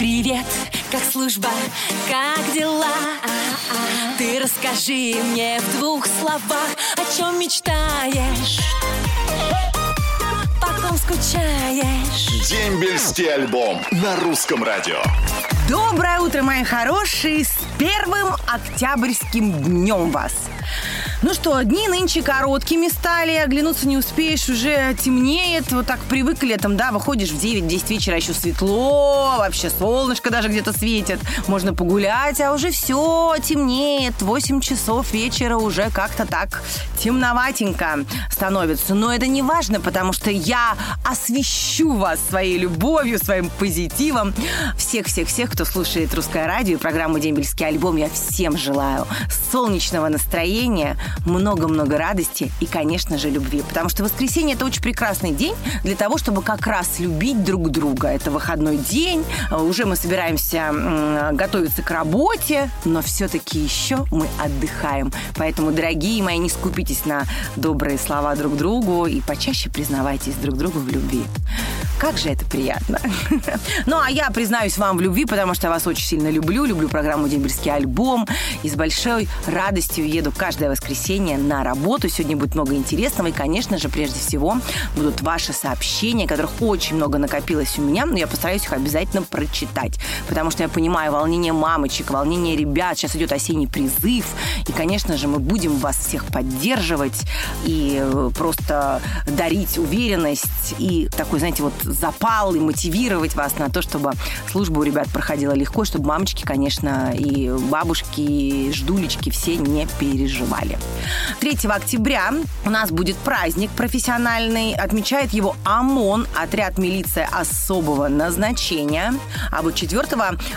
Привет, как служба, как дела? Ты расскажи мне в двух словах, о чем мечтаешь, потом скучаешь. Дембельский альбом на русском радио. Доброе утро, мои хорошие! С первым октябрьским днем вас! Ну что, дни нынче короткими стали, оглянуться не успеешь, уже темнеет, вот так привык летом, да, выходишь в 9-10 вечера, еще светло, вообще солнышко даже где-то светит, можно погулять, а уже все темнеет, 8 часов вечера уже как-то так темноватенько становится. Но это не важно, потому что я освещу вас своей любовью, своим позитивом. Всех-всех-всех, кто слушает русское радио и программу «Дембельский альбом», я всем желаю солнечного настроения, много-много радости и, конечно же, любви. Потому что воскресенье – это очень прекрасный день для того, чтобы как раз любить друг друга. Это выходной день, уже мы собираемся готовиться к работе, но все-таки еще мы отдыхаем. Поэтому, дорогие мои, не скупитесь на добрые слова друг другу и почаще признавайтесь друг другу в любви. Как же это приятно. Ну, а я признаюсь вам в любви, потому что я вас очень сильно люблю. Люблю программу «Дембельский альбом». И с большой радостью еду каждое воскресенье на работу. Сегодня будет много интересного. И, конечно же, прежде всего, будут ваши сообщения, которых очень много накопилось у меня. Но я постараюсь их обязательно прочитать. Потому что я понимаю волнение мамочек, волнение ребят. Сейчас идет осенний призыв. И, конечно же, мы будем вас всех поддерживать и э, просто дарить уверенность и такой, знаете, вот запал и мотивировать вас на то, чтобы служба у ребят проходила легко, чтобы мамочки, конечно, и бабушки, и ждулечки все не переживали. 3 октября у нас будет праздник профессиональный. Отмечает его ОМОН, отряд милиция особого назначения. А вот 4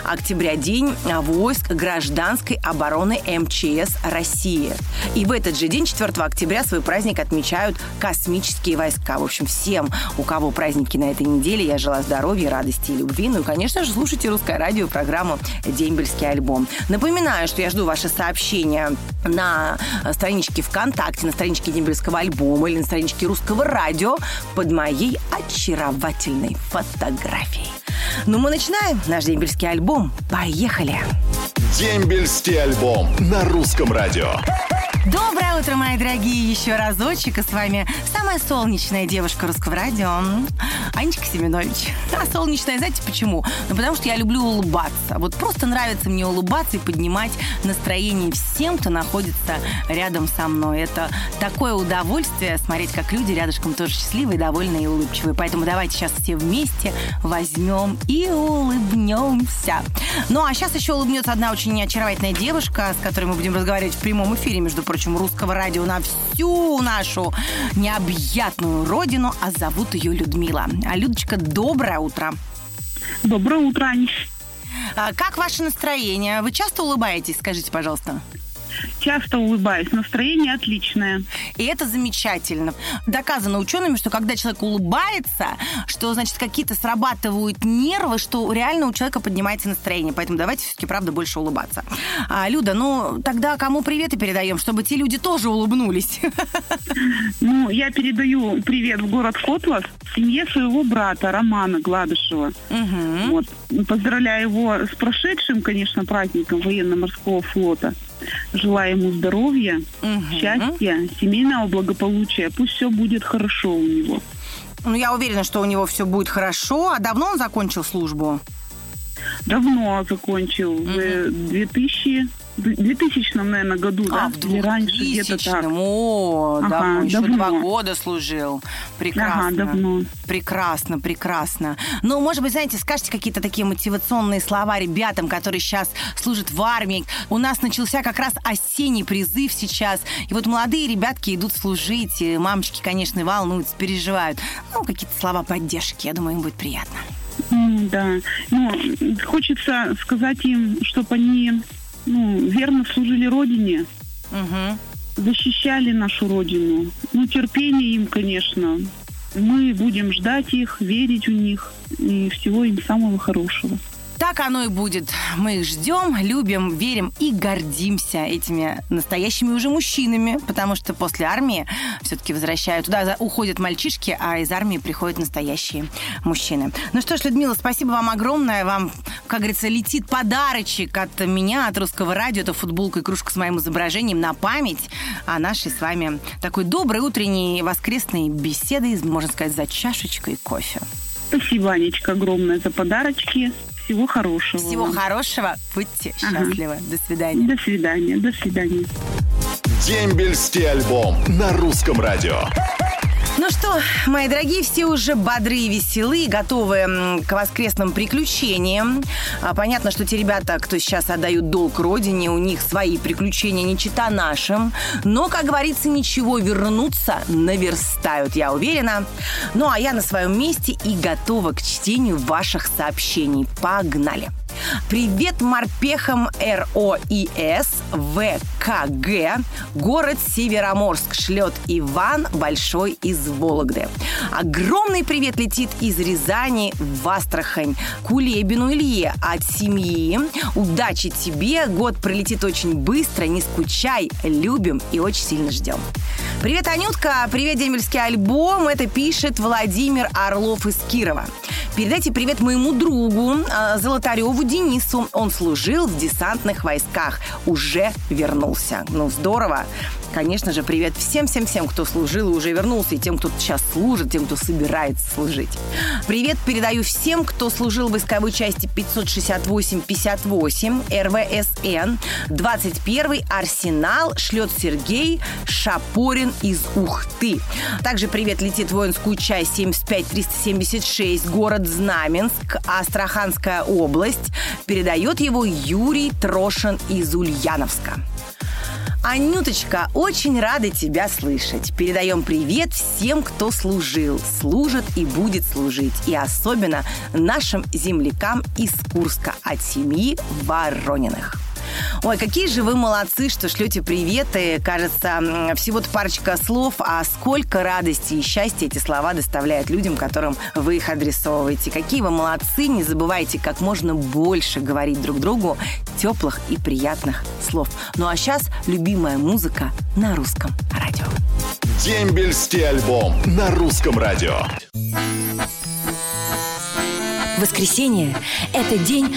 октября день войск гражданской обороны МЧС России. И в этот же день, 4 октября, свой праздник отмечают космические войска. В общем, всем, у кого праздники на этой неделе. Я желаю здоровья, радости и любви. Ну и, конечно же, слушайте русское радио, программу «Дембельский альбом». Напоминаю, что я жду ваши сообщения на страничке ВКонтакте, на страничке Дембельского альбома или на страничке русского радио под моей очаровательной фотографией. Ну, мы начинаем наш дембельский альбом. Поехали! Дембельский альбом на русском радио. Доброе утро, мои дорогие, еще разочек. И с вами самая солнечная девушка русского радио, Анечка Семенович. А солнечная, знаете почему? Ну, потому что я люблю улыбаться. Вот просто нравится мне улыбаться и поднимать настроение всем, кто находится рядом со мной. Это такое удовольствие смотреть, как люди рядышком тоже счастливые, довольные и улыбчивые. Поэтому давайте сейчас все вместе возьмем и улыбнемся. Ну, а сейчас еще улыбнется одна очень очаровательная девушка, с которой мы будем разговаривать в прямом эфире, между прочим, прочим, русского радио на всю нашу необъятную родину, а зовут ее Людмила. А Людочка, доброе утро. Доброе утро, Ань. А, как ваше настроение? Вы часто улыбаетесь, скажите, пожалуйста? Часто улыбаюсь. Настроение отличное. И это замечательно. Доказано учеными, что когда человек улыбается, что, значит, какие-то срабатывают нервы, что реально у человека поднимается настроение. Поэтому давайте все-таки, правда, больше улыбаться. А, Люда, ну, тогда кому приветы передаем, чтобы те люди тоже улыбнулись? Ну, я передаю привет в город Котлас семье своего брата Романа Гладышева. Угу. Вот. Поздравляю его с прошедшим, конечно, праздником военно-морского флота. Желаю ему здоровья, угу. счастья, семейного благополучия. Пусть все будет хорошо у него. Ну, я уверена, что у него все будет хорошо. А давно он закончил службу? Давно закончил. Угу. В 2000 в 2000, наверное, году, а, да? Или раньше, где-то так. О, ага, давно, еще давно. два года служил. Прекрасно. Ага, давно. Прекрасно, прекрасно. Ну, может быть, знаете, скажите какие-то такие мотивационные слова ребятам, которые сейчас служат в армии. У нас начался как раз осенний призыв сейчас. И вот молодые ребятки идут служить. И мамочки, конечно, волнуются, переживают. Ну, какие-то слова поддержки. Я думаю, им будет приятно. Да. Ну, хочется сказать им, чтобы они ну, верно служили Родине, угу. защищали нашу Родину. Ну, терпение им, конечно. Мы будем ждать их, верить в них и всего им самого хорошего. Так оно и будет. Мы их ждем, любим, верим и гордимся этими настоящими уже мужчинами, потому что после армии все-таки возвращают. Туда уходят мальчишки, а из армии приходят настоящие мужчины. Ну что ж, Людмила, спасибо вам огромное. Вам, как говорится, летит подарочек от меня, от русского радио. Это футболка и кружка с моим изображением на память о нашей с вами такой доброй утренней воскресной беседы, можно сказать, за чашечкой кофе. Спасибо, Анечка, огромное за подарочки. Всего хорошего. Всего хорошего. Будьте ага. счастливы. До свидания. До свидания. До свидания. Дембельский альбом на русском радио. Что, мои дорогие, все уже бодры и веселы, готовы к воскресным приключениям. А, понятно, что те ребята, кто сейчас отдают долг родине, у них свои приключения не чита нашим. Но, как говорится, ничего, вернуться наверстают, я уверена. Ну, а я на своем месте и готова к чтению ваших сообщений. Погнали! Привет морпехам РОИС ВКГ. Город Североморск шлет Иван Большой из Вологды. Огромный привет летит из Рязани в Астрахань. Кулебину Илье от семьи. Удачи тебе. Год пролетит очень быстро. Не скучай. Любим и очень сильно ждем. Привет, Анютка. Привет, Демельский альбом. Это пишет Владимир Орлов из Кирова. Передайте привет моему другу э, Золотареву Денису. Он служил в десантных войсках. Уже вернулся. Ну, здорово. Конечно же, привет всем-всем-всем, кто служил и уже вернулся, и тем, кто сейчас служит, тем, кто собирается служить. Привет передаю всем, кто служил в войсковой части 568-58 РВСН. 21 Арсенал шлет Сергей Шапорин из Ухты. Также привет летит воинскую часть 75-376, город Знаменск, Астраханская область. Передает его Юрий Трошин из Ульяновска. Анюточка, очень рады тебя слышать. Передаем привет всем, кто служил, служит и будет служить. И особенно нашим землякам из Курска от семьи Ворониных. Ой, какие же вы молодцы, что шлете приветы. Кажется, всего-то парочка слов, а сколько радости и счастья эти слова доставляют людям, которым вы их адресовываете. Какие вы молодцы. Не забывайте как можно больше говорить друг другу теплых и приятных слов. Ну а сейчас любимая музыка на русском радио. Дембельский альбом на русском радио. Воскресенье – это день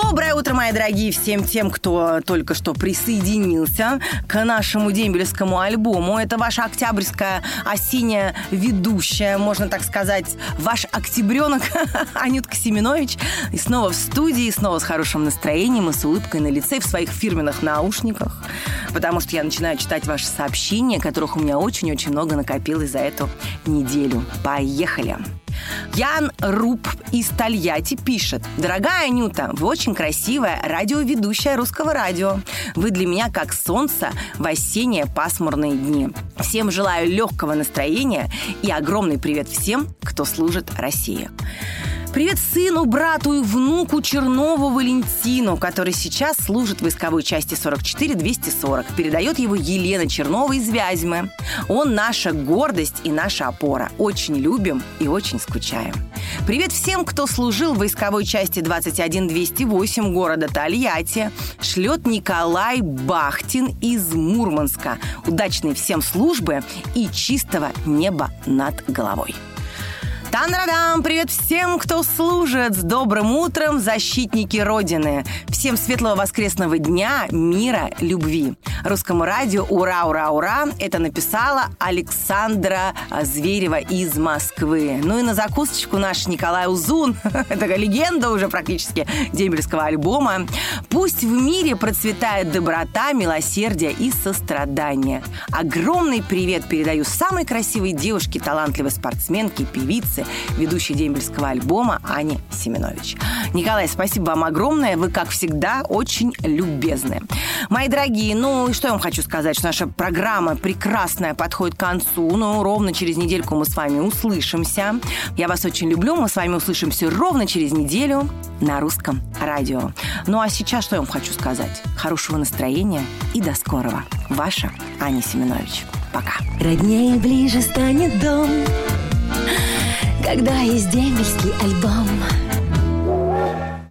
Доброе утро, мои дорогие, всем тем, кто только что присоединился к нашему дембельскому альбому. Это ваша октябрьская осенняя ведущая, можно так сказать, ваш октябренок Анютка Семенович. И снова в студии, снова с хорошим настроением и с улыбкой на лице в своих фирменных наушниках. Потому что я начинаю читать ваши сообщения, которых у меня очень-очень много накопилось за эту неделю. Поехали! Ян Руб из Тольятти пишет. Дорогая Анюта, вы очень красивая радиоведущая русского радио. Вы для меня как солнце в осенние пасмурные дни. Всем желаю легкого настроения и огромный привет всем, кто служит России. Привет сыну, брату и внуку Чернову Валентину, который сейчас служит в войсковой части 44-240. Передает его Елена Чернова из Вязьмы. Он наша гордость и наша опора. Очень любим и очень скучаем. Привет всем, кто служил в войсковой части 21-208 города Тольятти. Шлет Николай Бахтин из Мурманска. Удачной всем службы и чистого неба над головой. Танрадам! Привет всем, кто служит! С добрым утром, защитники Родины! Всем светлого воскресного дня, мира, любви! Русскому радио «Ура, ура, ура!» Это написала Александра Зверева из Москвы. Ну и на закусочку наш Николай Узун, это легенда уже практически дембельского альбома. Пусть в мире процветает доброта, милосердие и сострадание. Огромный привет передаю самой красивой девушке, талантливой спортсменке, певице, певицы, ведущей дембельского альбома Ани Семенович. Николай, спасибо вам огромное. Вы, как всегда, очень любезны. Мои дорогие, ну, что я вам хочу сказать, что наша программа прекрасная подходит к концу. Ну, ровно через недельку мы с вами услышимся. Я вас очень люблю. Мы с вами услышимся ровно через неделю на русском радио. Ну, а сейчас что я вам хочу сказать? Хорошего настроения и до скорого. Ваша Аня Семенович. Пока. Роднее ближе станет дом, когда есть дембельский альбом.